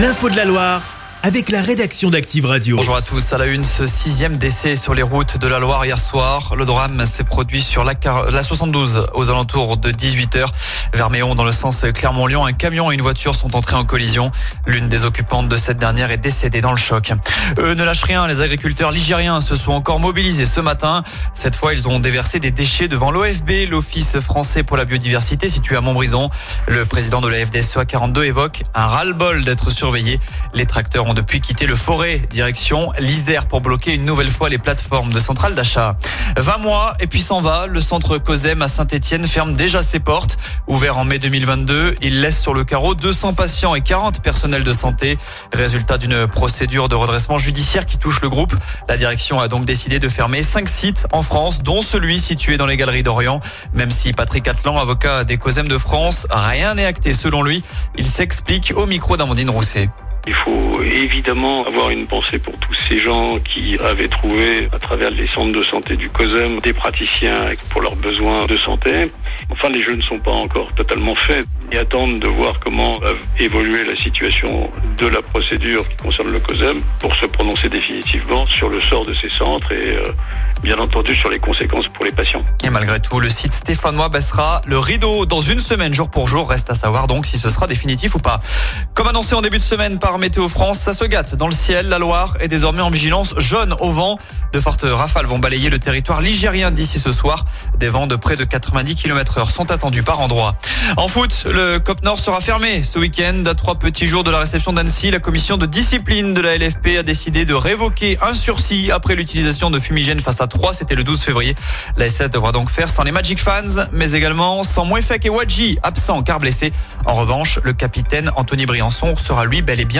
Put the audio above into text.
L'info de la Loire avec la rédaction d'Active Radio. Bonjour à tous. À la une, ce sixième décès sur les routes de la Loire hier soir. Le drame s'est produit sur la, la 72 aux alentours de 18h. Vers Méon, dans le sens Clermont-Lyon, un camion et une voiture sont entrés en collision. L'une des occupantes de cette dernière est décédée dans le choc. Eux ne lâchent rien. Les agriculteurs ligériens se sont encore mobilisés ce matin. Cette fois, ils ont déversé des déchets devant l'OFB, l'Office français pour la biodiversité situé à Montbrison. Le président de la FDSEA 42 évoque un ras-le-bol d'être surveillé. Les tracteurs depuis quitté le forêt, direction l'Isère pour bloquer une nouvelle fois les plateformes de centrales d'achat. 20 mois et puis s'en va, le centre COSEM à Saint-Etienne ferme déjà ses portes. Ouvert en mai 2022, il laisse sur le carreau 200 patients et 40 personnels de santé. Résultat d'une procédure de redressement judiciaire qui touche le groupe. La direction a donc décidé de fermer 5 sites en France, dont celui situé dans les Galeries d'Orient. Même si Patrick Atlan, avocat des COSEM de France, rien n'est acté selon lui. Il s'explique au micro d'Amandine Rousset. Il faut évidemment avoir une pensée pour tous ces gens qui avaient trouvé à travers les centres de santé du COSEM des praticiens pour leurs besoins de santé. Enfin, les jeux ne sont pas encore totalement faits et attendent de voir comment va évoluer la situation de la procédure qui concerne le COSEM pour se prononcer définitivement sur le sort de ces centres et euh, bien entendu sur les conséquences pour les patients. Et malgré tout, le site stéphanois baissera le rideau dans une semaine, jour pour jour. Reste à savoir donc si ce sera définitif ou pas. Comme annoncé en début de semaine par Météo France, ça se gâte dans le ciel. La Loire est désormais en vigilance jaune au vent. De fortes rafales vont balayer le territoire ligérien d'ici ce soir. Des vents de près de 90 km heure sont attendus par endroits. En foot, le COP Nord sera fermé ce week-end. À trois petits jours de la réception d'Annecy, la commission de discipline de la LFP a décidé de révoquer un sursis après l'utilisation de fumigènes face à 3. C'était le 12 février. La SS devra donc faire sans les Magic Fans, mais également sans Mouefek et Wadji, absents car blessés. En revanche, le capitaine Anthony Briançon sera lui bel et bien